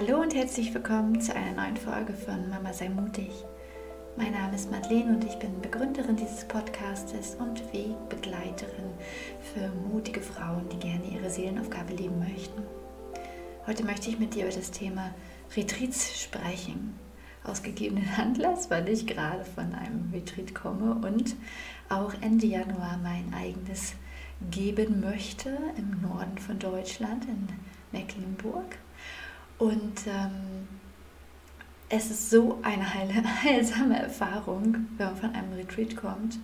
Hallo und herzlich willkommen zu einer neuen Folge von Mama sei mutig. Mein Name ist Madeleine und ich bin Begründerin dieses Podcastes und Wegbegleiterin für mutige Frauen, die gerne ihre Seelenaufgabe leben möchten. Heute möchte ich mit dir über das Thema Retreats sprechen. Aus gegebenen Anlass, weil ich gerade von einem Retreat komme und auch Ende Januar mein eigenes geben möchte im Norden von Deutschland, in Mecklenburg. Und ähm, es ist so eine heile, heilsame Erfahrung, wenn man von einem Retreat kommt.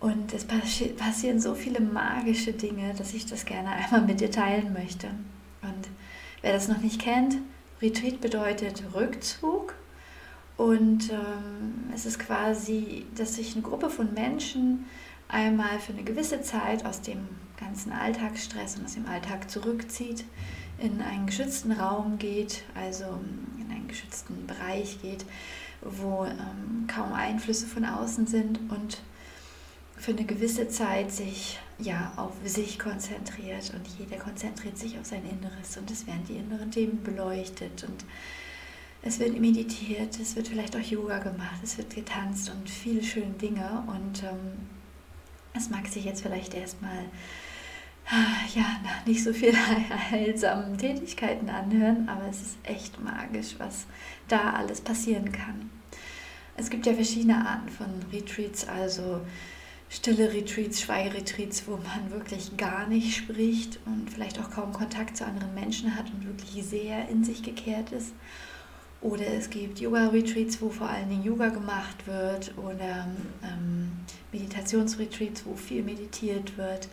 Und es passieren so viele magische Dinge, dass ich das gerne einmal mit dir teilen möchte. Und wer das noch nicht kennt, Retreat bedeutet Rückzug. Und ähm, es ist quasi, dass sich eine Gruppe von Menschen einmal für eine gewisse Zeit aus dem ganzen Alltagsstress und aus dem Alltag zurückzieht, in einen geschützten Raum geht, also in einen geschützten Bereich geht, wo ähm, kaum Einflüsse von außen sind und für eine gewisse Zeit sich ja auf sich konzentriert und jeder konzentriert sich auf sein Inneres und es werden die inneren Themen beleuchtet und es wird meditiert, es wird vielleicht auch Yoga gemacht, es wird getanzt und viele schöne Dinge und ähm, es mag sich jetzt vielleicht erstmal ja, nicht so viel heilsamen Tätigkeiten anhören, aber es ist echt magisch, was da alles passieren kann. Es gibt ja verschiedene Arten von Retreats, also stille Retreats, Schweigeretreats, wo man wirklich gar nicht spricht und vielleicht auch kaum Kontakt zu anderen Menschen hat und wirklich sehr in sich gekehrt ist. Oder es gibt Yoga-Retreats, wo vor allen Dingen Yoga gemacht wird oder ähm, Meditationsretreats, wo viel meditiert wird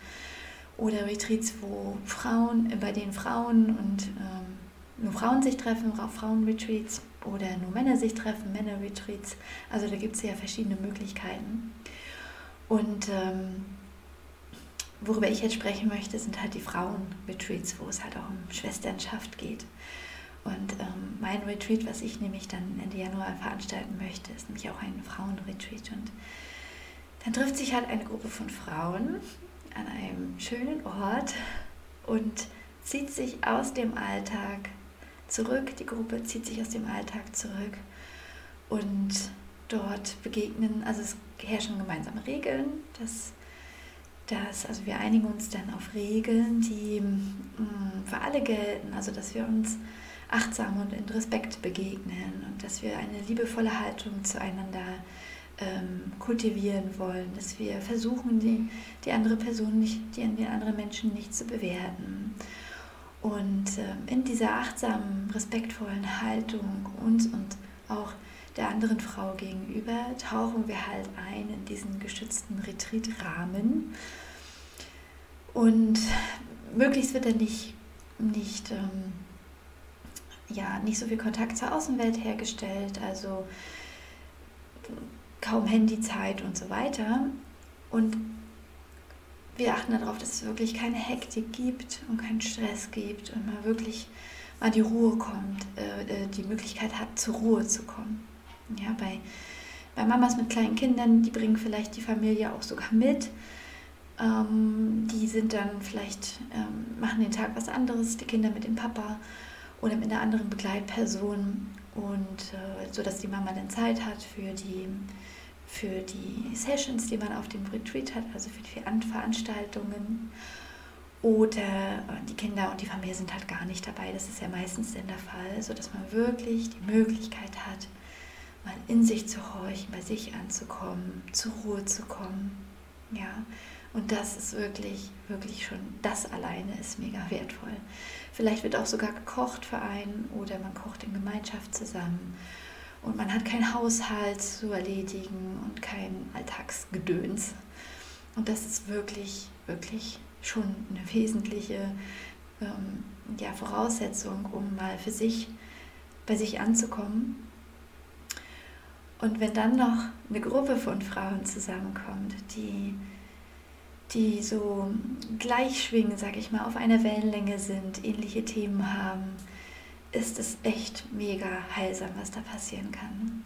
oder Retreats, wo Frauen, bei denen Frauen und ähm, nur Frauen sich treffen, Frauenretreats oder nur Männer sich treffen, Männerretreats. Also da gibt es ja verschiedene Möglichkeiten. Und ähm, worüber ich jetzt sprechen möchte, sind halt die Frauenretreats, wo es halt auch um Schwesternschaft geht. Und ähm, mein Retreat, was ich nämlich dann Ende Januar veranstalten möchte, ist nämlich auch ein Frauenretreat. Und dann trifft sich halt eine Gruppe von Frauen an einem schönen Ort und zieht sich aus dem Alltag zurück. Die Gruppe zieht sich aus dem Alltag zurück und dort begegnen, also es herrschen gemeinsame Regeln, dass, dass also wir einigen uns dann auf Regeln, die mh, mm, für alle gelten, also dass wir uns achtsam und in Respekt begegnen und dass wir eine liebevolle Haltung zueinander ähm, kultivieren wollen, dass wir versuchen, die, die andere Person nicht, die, die andere Menschen nicht zu bewerten. Und ähm, in dieser achtsamen, respektvollen Haltung uns und auch der anderen Frau gegenüber tauchen wir halt ein in diesen geschützten Retreatrahmen. Und möglichst wird dann nicht, nicht, ähm, ja, nicht so viel Kontakt zur Außenwelt hergestellt. Also kaum Handyzeit und so weiter. Und wir achten darauf, dass es wirklich keine Hektik gibt und keinen Stress gibt und man wirklich mal die Ruhe kommt, äh, äh, die Möglichkeit hat, zur Ruhe zu kommen. Ja, bei, bei Mamas mit kleinen Kindern, die bringen vielleicht die Familie auch sogar mit. Ähm, die sind dann vielleicht, ähm, machen den Tag was anderes, die Kinder mit dem Papa oder mit einer anderen Begleitperson und äh, so dass die Mama dann Zeit hat für die für die Sessions, die man auf dem Retreat hat, also für die Veranstaltungen. Oder äh, die Kinder und die Familie sind halt gar nicht dabei. Das ist ja meistens dann der Fall, sodass man wirklich die Möglichkeit hat, mal in sich zu horchen, bei sich anzukommen, zur Ruhe zu kommen. Ja, und das ist wirklich, wirklich schon, das alleine ist mega wertvoll. Vielleicht wird auch sogar gekocht für einen oder man kocht in Gemeinschaft zusammen und man hat keinen Haushalt zu erledigen und kein Alltagsgedöns. Und das ist wirklich, wirklich schon eine wesentliche ähm, ja, Voraussetzung, um mal für sich bei sich anzukommen. Und wenn dann noch eine Gruppe von Frauen zusammenkommt, die, die so gleich schwingen, sag ich mal, auf einer Wellenlänge sind, ähnliche Themen haben, ist es echt mega heilsam, was da passieren kann.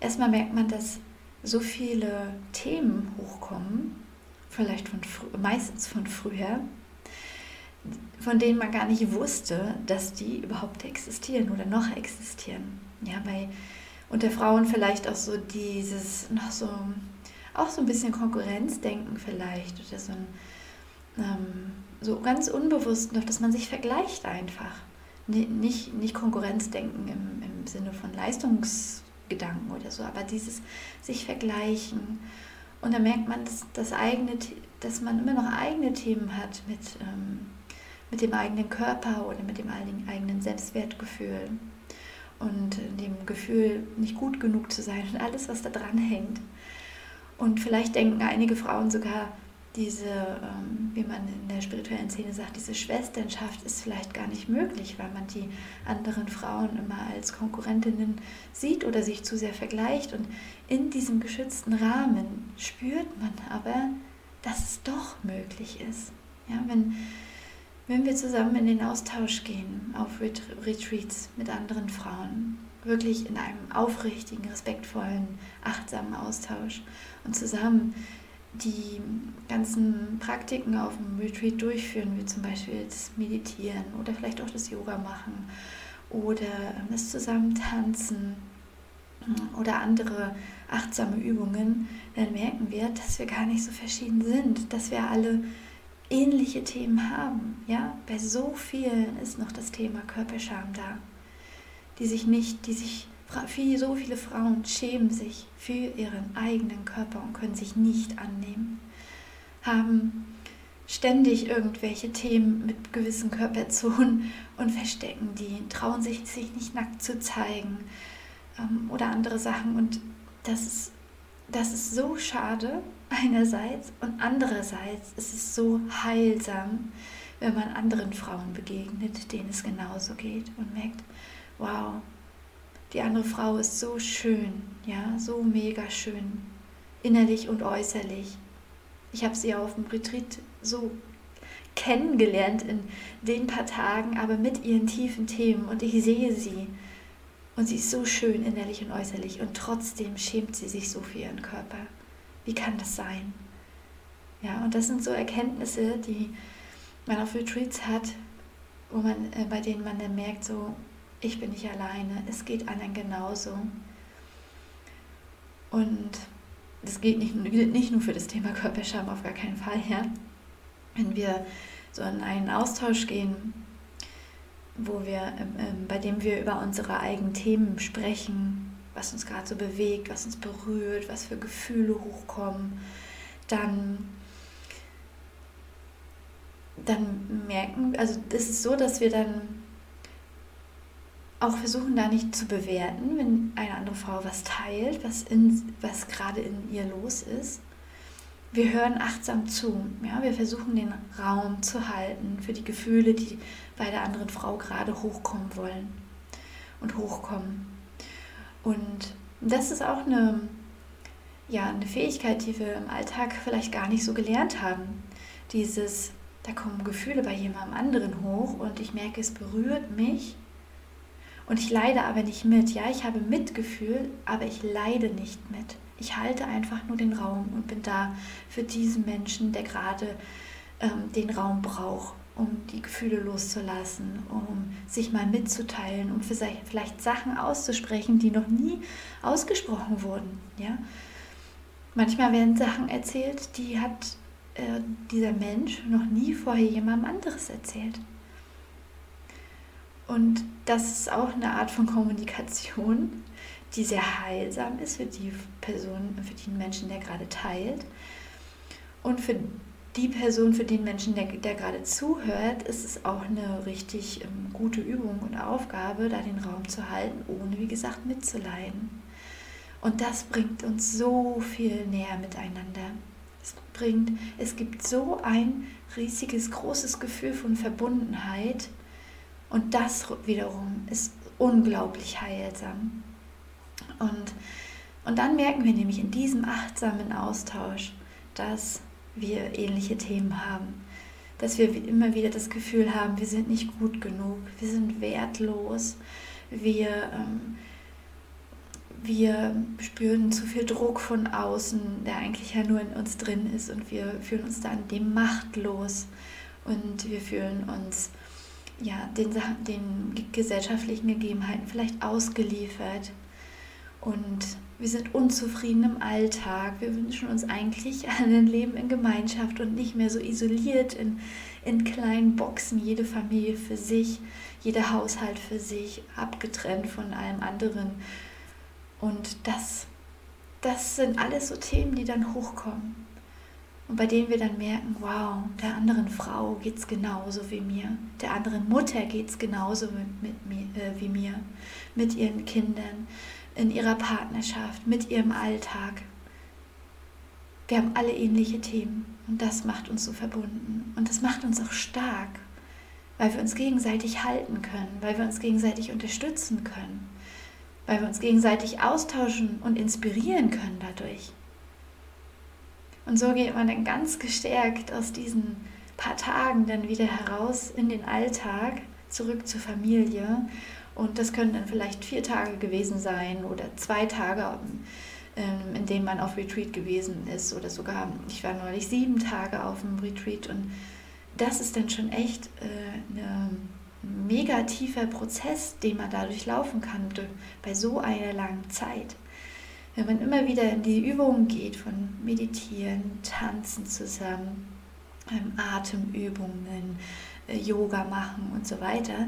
Erstmal merkt man, dass so viele Themen hochkommen, vielleicht von meistens von früher, von denen man gar nicht wusste, dass die überhaupt existieren oder noch existieren. Ja, bei unter Frauen vielleicht auch so dieses, noch so, auch so ein bisschen Konkurrenzdenken vielleicht oder so ein, ähm, so ganz unbewusst noch, dass man sich vergleicht einfach. Nicht, nicht Konkurrenzdenken im, im Sinne von Leistungsgedanken oder so, aber dieses sich vergleichen. Und da merkt man, dass, das eigene, dass man immer noch eigene Themen hat mit, ähm, mit dem eigenen Körper oder mit dem eigenen Selbstwertgefühl und dem Gefühl, nicht gut genug zu sein und alles, was da dran hängt. Und vielleicht denken einige Frauen sogar, diese, ähm, wie man in der spirituellen Szene sagt, diese Schwesternschaft ist vielleicht gar nicht möglich, weil man die anderen Frauen immer als Konkurrentinnen sieht oder sich zu sehr vergleicht. Und in diesem geschützten Rahmen spürt man aber, dass es doch möglich ist. Ja, wenn, wenn wir zusammen in den Austausch gehen, auf Retreats mit anderen Frauen, wirklich in einem aufrichtigen, respektvollen, achtsamen Austausch und zusammen die ganzen Praktiken auf dem Retreat durchführen, wie zum Beispiel das Meditieren oder vielleicht auch das Yoga machen oder das Zusammentanzen oder andere achtsame Übungen, dann merken wir, dass wir gar nicht so verschieden sind, dass wir alle ähnliche Themen haben. Ja, bei so vielen ist noch das Thema Körperscham da, die sich nicht, die sich so viele Frauen schämen sich für ihren eigenen Körper und können sich nicht annehmen, haben ständig irgendwelche Themen mit gewissen Körperzonen und verstecken die, trauen sich, sich nicht nackt zu zeigen ähm, oder andere Sachen. Und das ist, das ist so schade einerseits und andererseits ist es so heilsam, wenn man anderen Frauen begegnet, denen es genauso geht und merkt, wow, die andere Frau ist so schön, ja, so mega schön, innerlich und äußerlich. Ich habe sie auf dem Retreat so kennengelernt in den paar Tagen, aber mit ihren tiefen Themen und ich sehe sie und sie ist so schön innerlich und äußerlich und trotzdem schämt sie sich so für ihren Körper. Wie kann das sein? Ja, und das sind so Erkenntnisse, die man auf Retreats hat, wo man, äh, bei denen man dann merkt, so, ich bin nicht alleine, es geht anderen genauso. Und das gilt nicht, nicht nur für das Thema Körperscham, auf gar keinen Fall. Ja? Wenn wir so in einen Austausch gehen, wo wir, ähm, bei dem wir über unsere eigenen Themen sprechen, was uns gerade so bewegt, was uns berührt, was für Gefühle hochkommen, dann, dann merken, also es ist so, dass wir dann auch versuchen da nicht zu bewerten, wenn eine andere Frau was teilt, was, in, was gerade in ihr los ist. Wir hören achtsam zu. Ja? Wir versuchen den Raum zu halten für die Gefühle, die bei der anderen Frau gerade hochkommen wollen und hochkommen. Und das ist auch eine, ja, eine Fähigkeit, die wir im Alltag vielleicht gar nicht so gelernt haben. Dieses, da kommen Gefühle bei jemandem anderen hoch und ich merke, es berührt mich und ich leide aber nicht mit. Ja, ich habe Mitgefühl, aber ich leide nicht mit. Ich halte einfach nur den Raum und bin da für diesen Menschen, der gerade ähm, den Raum braucht, um die Gefühle loszulassen, um sich mal mitzuteilen, um vielleicht Sachen auszusprechen, die noch nie ausgesprochen wurden. Ja? Manchmal werden Sachen erzählt, die hat äh, dieser Mensch noch nie vorher jemandem anderes erzählt. Und das ist auch eine Art von Kommunikation, die sehr heilsam ist für die Person, für den Menschen, der gerade teilt. Und für die Person, für den Menschen, der, der gerade zuhört, ist es auch eine richtig ähm, gute Übung und Aufgabe, da den Raum zu halten, ohne, wie gesagt, mitzuleiden. Und das bringt uns so viel näher miteinander. Es bringt, es gibt so ein riesiges, großes Gefühl von Verbundenheit, und das wiederum ist unglaublich heilsam. Und, und dann merken wir nämlich in diesem achtsamen Austausch, dass wir ähnliche Themen haben. Dass wir immer wieder das Gefühl haben, wir sind nicht gut genug, wir sind wertlos, wir, ähm, wir spüren zu viel Druck von außen, der eigentlich ja nur in uns drin ist und wir fühlen uns dann dem machtlos und wir fühlen uns ja, den, den gesellschaftlichen Gegebenheiten vielleicht ausgeliefert und wir sind unzufrieden im Alltag. Wir wünschen uns eigentlich ein Leben in Gemeinschaft und nicht mehr so isoliert in, in kleinen Boxen, jede Familie für sich, jeder Haushalt für sich, abgetrennt von allem anderen. Und das, das sind alles so Themen, die dann hochkommen und bei denen wir dann merken, wow, der anderen Frau geht es genauso wie mir, der anderen Mutter geht es genauso mit, mit mir, äh, wie mir, mit ihren Kindern, in ihrer Partnerschaft, mit ihrem Alltag. Wir haben alle ähnliche Themen und das macht uns so verbunden und das macht uns auch stark, weil wir uns gegenseitig halten können, weil wir uns gegenseitig unterstützen können, weil wir uns gegenseitig austauschen und inspirieren können dadurch. Und so geht man dann ganz gestärkt aus diesen paar Tagen dann wieder heraus in den Alltag, zurück zur Familie. Und das können dann vielleicht vier Tage gewesen sein oder zwei Tage, ähm, in denen man auf Retreat gewesen ist oder sogar, ich war neulich sieben Tage auf dem Retreat und das ist dann schon echt äh, ein mega tiefer Prozess, den man dadurch laufen kann bei so einer langen Zeit wenn man immer wieder in die Übungen geht von Meditieren, Tanzen zusammen, ähm, Atemübungen, äh, Yoga machen und so weiter,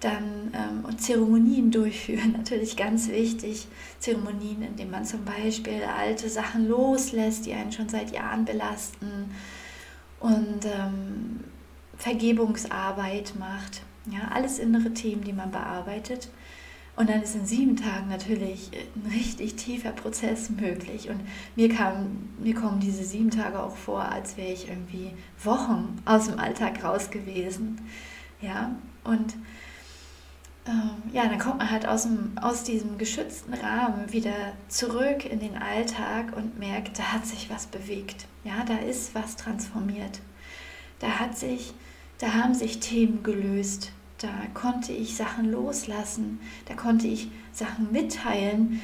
dann ähm, und Zeremonien durchführen, natürlich ganz wichtig. Zeremonien, in denen man zum Beispiel alte Sachen loslässt, die einen schon seit Jahren belasten und ähm, Vergebungsarbeit macht. Ja, alles innere Themen, die man bearbeitet. Und dann ist in sieben Tagen natürlich ein richtig tiefer Prozess möglich. Und mir, kam, mir kommen diese sieben Tage auch vor, als wäre ich irgendwie Wochen aus dem Alltag raus gewesen. Ja, und ähm, ja, dann kommt man halt aus, dem, aus diesem geschützten Rahmen wieder zurück in den Alltag und merkt, da hat sich was bewegt. Ja, da ist was transformiert. Da hat sich, da haben sich Themen gelöst da konnte ich Sachen loslassen, da konnte ich Sachen mitteilen,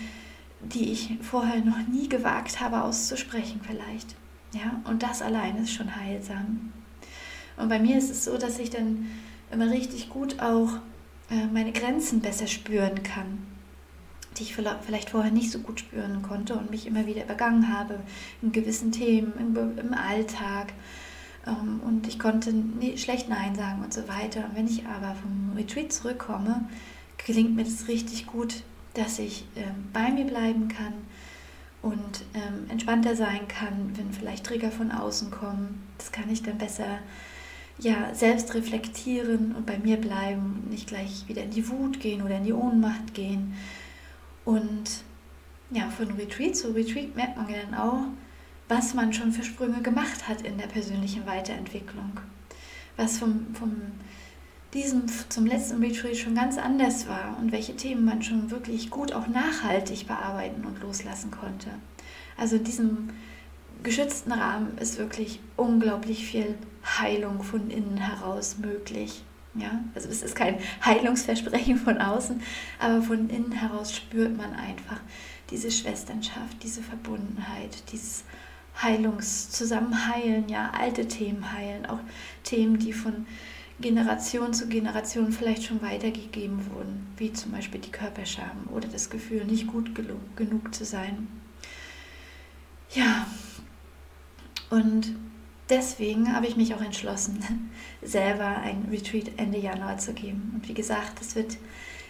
die ich vorher noch nie gewagt habe auszusprechen vielleicht. Ja, und das allein ist schon heilsam. Und bei mir ist es so, dass ich dann immer richtig gut auch äh, meine Grenzen besser spüren kann, die ich vielleicht vorher nicht so gut spüren konnte und mich immer wieder übergangen habe in gewissen Themen, im, im Alltag und ich konnte schlecht Nein sagen und so weiter. Und wenn ich aber vom Retreat zurückkomme, gelingt mir das richtig gut, dass ich ähm, bei mir bleiben kann und ähm, entspannter sein kann, wenn vielleicht Trigger von außen kommen. Das kann ich dann besser ja, selbst reflektieren und bei mir bleiben, nicht gleich wieder in die Wut gehen oder in die Ohnmacht gehen. Und ja, von Retreat zu Retreat merkt man ja dann auch, was man schon für Sprünge gemacht hat in der persönlichen Weiterentwicklung. Was vom, vom diesem zum letzten Retreat schon ganz anders war und welche Themen man schon wirklich gut auch nachhaltig bearbeiten und loslassen konnte. Also in diesem geschützten Rahmen ist wirklich unglaublich viel Heilung von innen heraus möglich. Ja, also es ist kein Heilungsversprechen von außen, aber von innen heraus spürt man einfach diese Schwesternschaft, diese Verbundenheit, dieses Heilungs, zusammen heilen, ja, alte Themen heilen, auch Themen, die von Generation zu Generation vielleicht schon weitergegeben wurden, wie zum Beispiel die Körperscham oder das Gefühl, nicht gut genug zu sein. Ja, und deswegen habe ich mich auch entschlossen, selber ein Retreat Ende Januar zu geben. Und wie gesagt, es wird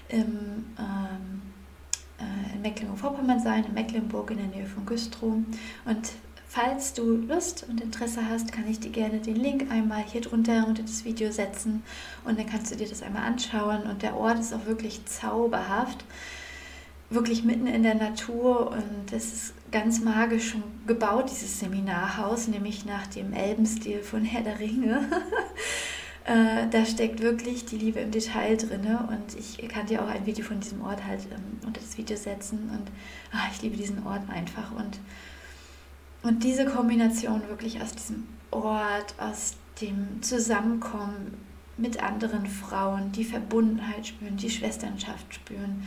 im, ähm, äh, in Mecklenburg-Vorpommern sein, in Mecklenburg in der Nähe von Güstrow. Und Falls du Lust und Interesse hast, kann ich dir gerne den Link einmal hier drunter unter das Video setzen. Und dann kannst du dir das einmal anschauen. Und der Ort ist auch wirklich zauberhaft, wirklich mitten in der Natur. Und es ist ganz magisch schon gebaut, dieses Seminarhaus, nämlich nach dem Elbenstil von Herr der Ringe. Äh, da steckt wirklich die Liebe im Detail drin und ich kann dir auch ein Video von diesem Ort halt ähm, unter das Video setzen. Und ach, ich liebe diesen Ort einfach. Und und diese Kombination wirklich aus diesem Ort, aus dem Zusammenkommen mit anderen Frauen, die Verbundenheit spüren, die Schwesternschaft spüren,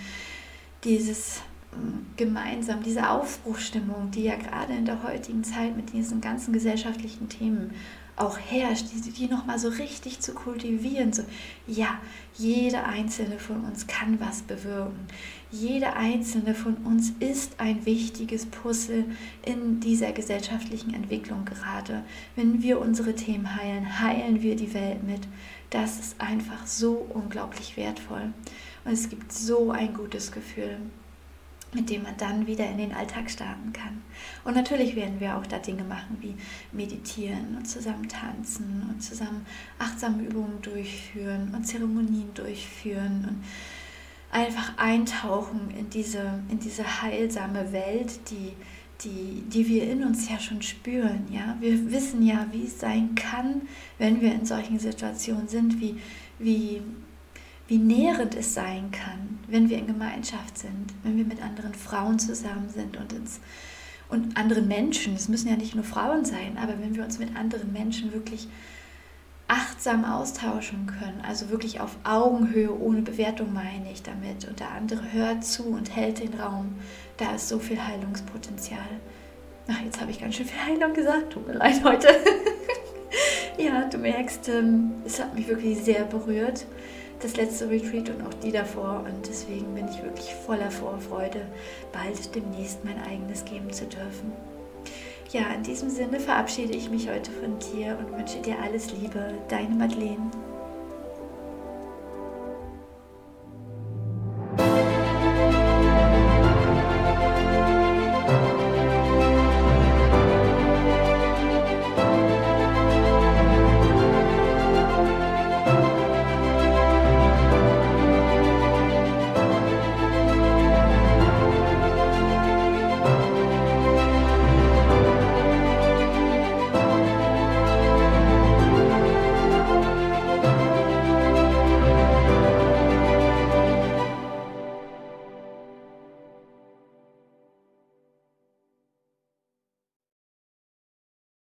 dieses ähm, gemeinsam, diese Aufbruchstimmung, die ja gerade in der heutigen Zeit mit diesen ganzen gesellschaftlichen Themen auch herrscht, die, die nochmal so richtig zu kultivieren. So, ja, jede einzelne von uns kann was bewirken. Jede einzelne von uns ist ein wichtiges Puzzle in dieser gesellschaftlichen Entwicklung gerade. Wenn wir unsere Themen heilen, heilen wir die Welt mit. Das ist einfach so unglaublich wertvoll. Und es gibt so ein gutes Gefühl mit dem man dann wieder in den Alltag starten kann. Und natürlich werden wir auch da Dinge machen wie meditieren und zusammen tanzen und zusammen achtsame Übungen durchführen und Zeremonien durchführen und einfach eintauchen in diese, in diese heilsame Welt, die, die, die wir in uns ja schon spüren. Ja? Wir wissen ja, wie es sein kann, wenn wir in solchen Situationen sind, wie, wie wie nährend es sein kann, wenn wir in Gemeinschaft sind, wenn wir mit anderen Frauen zusammen sind und, ins, und anderen Menschen, es müssen ja nicht nur Frauen sein, aber wenn wir uns mit anderen Menschen wirklich achtsam austauschen können, also wirklich auf Augenhöhe, ohne Bewertung meine ich damit, und der andere hört zu und hält den Raum, da ist so viel Heilungspotenzial. Ach, jetzt habe ich ganz schön viel Heilung gesagt, tut mir leid heute. ja, du merkst, ähm, es hat mich wirklich sehr berührt das letzte Retreat und auch die davor. Und deswegen bin ich wirklich voller Vorfreude, bald demnächst mein eigenes geben zu dürfen. Ja, in diesem Sinne verabschiede ich mich heute von dir und wünsche dir alles Liebe. Deine Madeleine.